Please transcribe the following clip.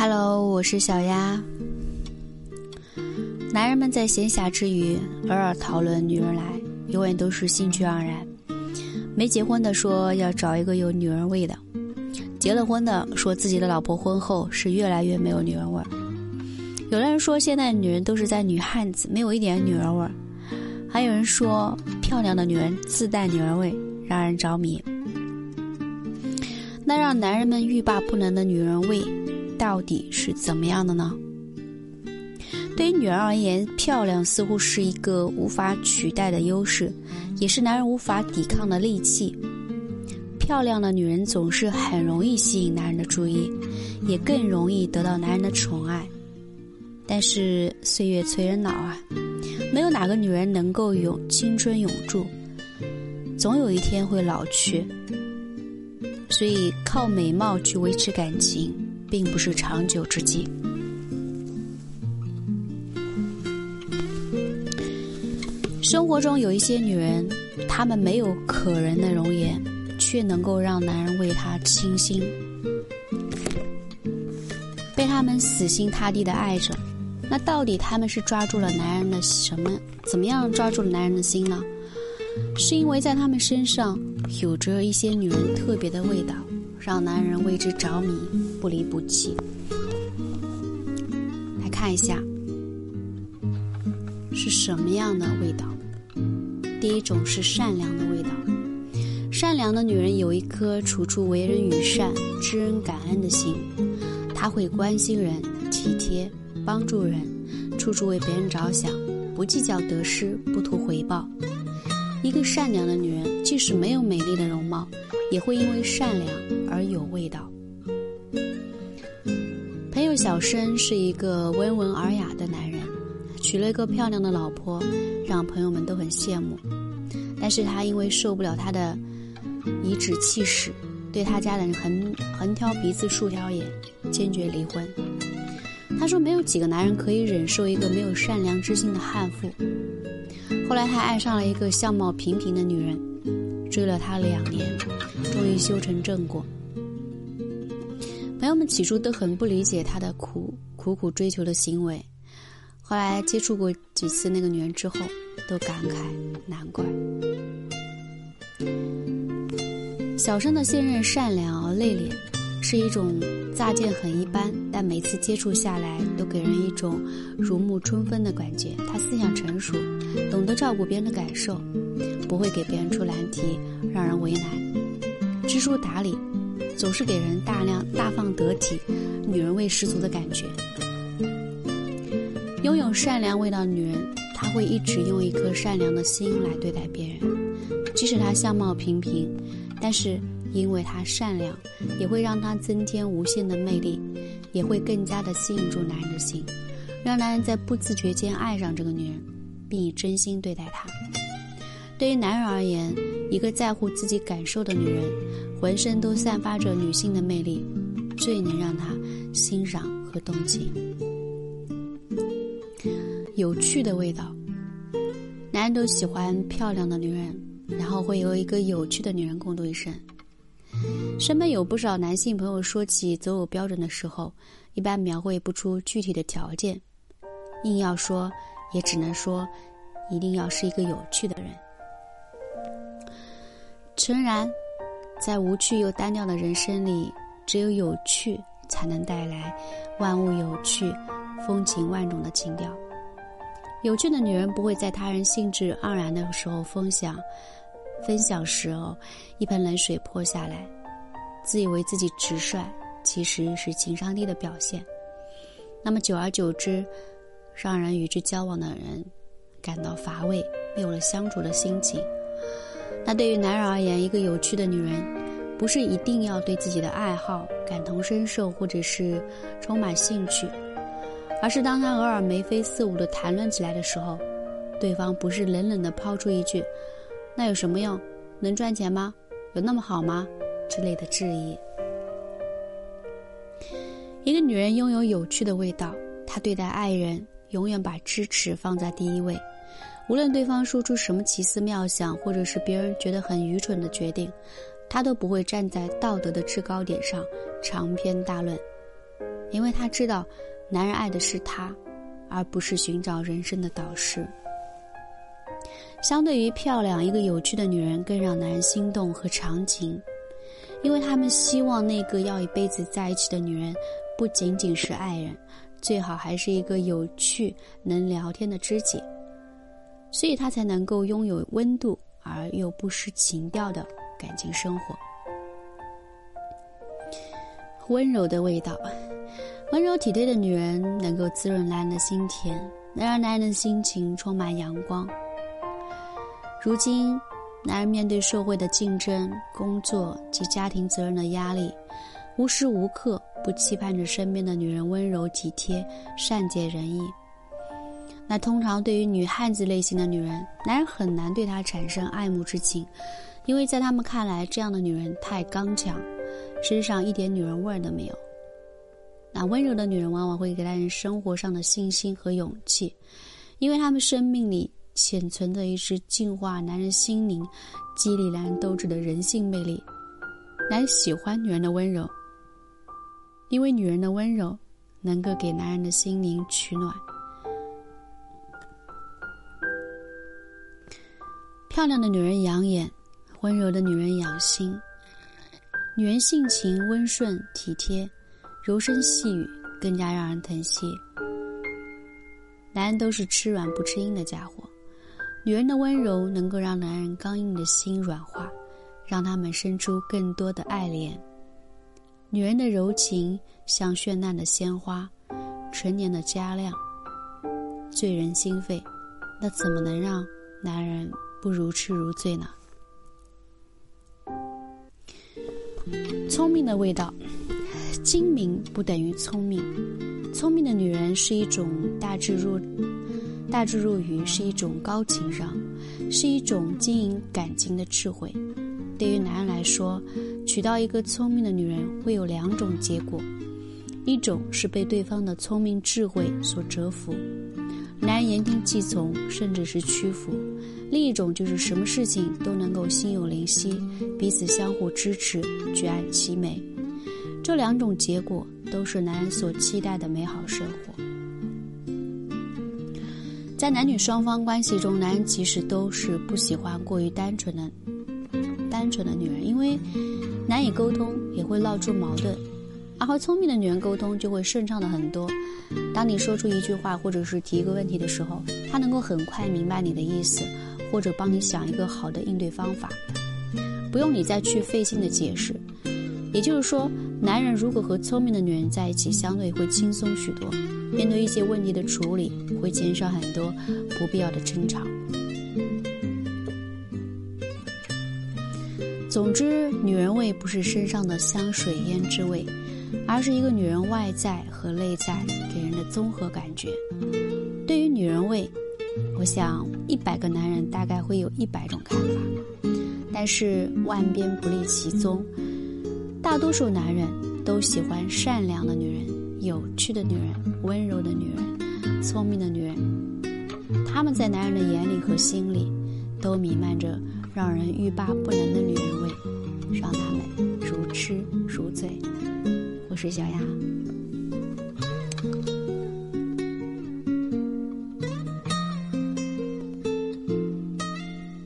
Hello，我是小丫。男人们在闲暇之余偶尔讨论女人来，永远都是兴趣盎然。没结婚的说要找一个有女人味的，结了婚的说自己的老婆婚后是越来越没有女人味儿。有人说现在女人都是在女汉子，没有一点女人味儿。还有人说漂亮的女人自带女人味，让人着迷。那让男人们欲罢不能的女人味。到底是怎么样的呢？对于女人而言，漂亮似乎是一个无法取代的优势，也是男人无法抵抗的利器。漂亮的女人总是很容易吸引男人的注意，也更容易得到男人的宠爱。但是岁月催人老啊，没有哪个女人能够永青春永驻，总有一天会老去。所以靠美貌去维持感情。并不是长久之计。生活中有一些女人，她们没有可人的容颜，却能够让男人为她倾心，被他们死心塌地的爱着。那到底他们是抓住了男人的什么？怎么样抓住了男人的心呢？是因为在他们身上有着一些女人特别的味道。让男人为之着迷，不离不弃。来看一下是什么样的味道。第一种是善良的味道。善良的女人有一颗处处为人与善、知恩感恩的心，她会关心人、体贴、帮助人，处处为别人着想，不计较得失，不图回报。一个善良的女人，即使没有美丽的容貌。也会因为善良而有味道。朋友小生是一个温文尔雅的男人，娶了一个漂亮的老婆，让朋友们都很羡慕。但是他因为受不了她的颐指气使，对他家人横横挑鼻子竖挑眼，坚决离婚。他说没有几个男人可以忍受一个没有善良之心的悍妇。后来他爱上了一个相貌平平的女人。追了他两年，终于修成正果。朋友们起初都很不理解他的苦苦苦追求的行为，后来接触过几次那个女人之后，都感慨难怪。小生的现任善良而内敛，是一种乍见很一般，但每次接触下来都给人一种如沐春风的感觉。他思想成熟，懂得照顾别人的感受。不会给别人出难题，让人为难，知书达理，总是给人大量大方得体、女人味十足的感觉。拥有善良味道的女人，她会一直用一颗善良的心来对待别人，即使她相貌平平，但是因为她善良，也会让她增添无限的魅力，也会更加的吸引住男人的心，让男人在不自觉间爱上这个女人，并以真心对待她。对于男人而言，一个在乎自己感受的女人，浑身都散发着女性的魅力，最能让他欣赏和动情。有趣的味道，男人都喜欢漂亮的女人，然后会有一个有趣的女人共度一生。身边有不少男性朋友说起择偶标准的时候，一般描绘不出具体的条件，硬要说，也只能说，一定要是一个有趣的人。诚然，在无趣又单调的人生里，只有有趣才能带来万物有趣、风情万种的情调。有趣的女人不会在他人兴致盎然的时候分享，分享时候一盆冷水泼下来，自以为自己直率，其实是情商低的表现。那么久而久之，让人与之交往的人感到乏味，没有了相处的心情。那对于男人而言，一个有趣的女人，不是一定要对自己的爱好感同身受，或者是充满兴趣，而是当他偶尔眉飞色舞的谈论起来的时候，对方不是冷冷的抛出一句“那有什么用？能赚钱吗？有那么好吗？”之类的质疑。一个女人拥有有趣的味道，她对待爱人永远把支持放在第一位。无论对方说出什么奇思妙想，或者是别人觉得很愚蠢的决定，她都不会站在道德的制高点上长篇大论，因为她知道，男人爱的是她，而不是寻找人生的导师。相对于漂亮、一个有趣的女人，更让男人心动和长情，因为他们希望那个要一辈子在一起的女人，不仅仅是爱人，最好还是一个有趣、能聊天的知己，所以他才能够拥有温度而又不失情调的感情生活。温柔的味道，温柔体贴的女人能够滋润男人的心田，能让男人的心情充满阳光。如今，男人面对社会的竞争、工作及家庭责任的压力，无时无刻不期盼着身边的女人温柔体贴、善解人意。那通常对于女汉子类型的女人，男人很难对她产生爱慕之情，因为在他们看来，这样的女人太刚强，身上一点女人味都没有。那温柔的女人往往会给男人生活上的信心和勇气，因为他们生命里。潜存的一支净化男人心灵、激励男人斗志的人性魅力。男人喜欢女人的温柔，因为女人的温柔能够给男人的心灵取暖。漂亮的女人养眼，温柔的女人养心。女人性情温顺体贴，柔声细语更加让人疼惜。男人都是吃软不吃硬的家伙。女人的温柔能够让男人刚硬的心软化，让他们生出更多的爱恋。女人的柔情像绚烂的鲜花，陈年的佳酿，醉人心肺。那怎么能让男人不如痴如醉呢？聪明的味道，精明不等于聪明。聪明的女人是一种大智若。大智若愚是一种高情商，是一种经营感情的智慧。对于男人来说，娶到一个聪明的女人会有两种结果：一种是被对方的聪明智慧所折服，男人言听计从，甚至是屈服；另一种就是什么事情都能够心有灵犀，彼此相互支持，举案齐眉。这两种结果都是男人所期待的美好生活。在男女双方关系中，男人其实都是不喜欢过于单纯的、单纯的女人，因为难以沟通，也会闹出矛盾。而和聪明的女人沟通就会顺畅的很多。当你说出一句话或者是提一个问题的时候，她能够很快明白你的意思，或者帮你想一个好的应对方法，不用你再去费劲的解释。也就是说，男人如果和聪明的女人在一起，相对会轻松许多。面对一些问题的处理，会减少很多不必要的争吵。总之，女人味不是身上的香水胭脂味，而是一个女人外在和内在给人的综合感觉。对于女人味，我想一百个男人大概会有一百种看法，但是万变不离其宗。大多数男人都喜欢善良的女人。有趣的女人，温柔的女人，聪明的女人，她们在男人的眼里和心里，都弥漫着让人欲罢不能的女人味，让他们如痴如醉。我是小雅。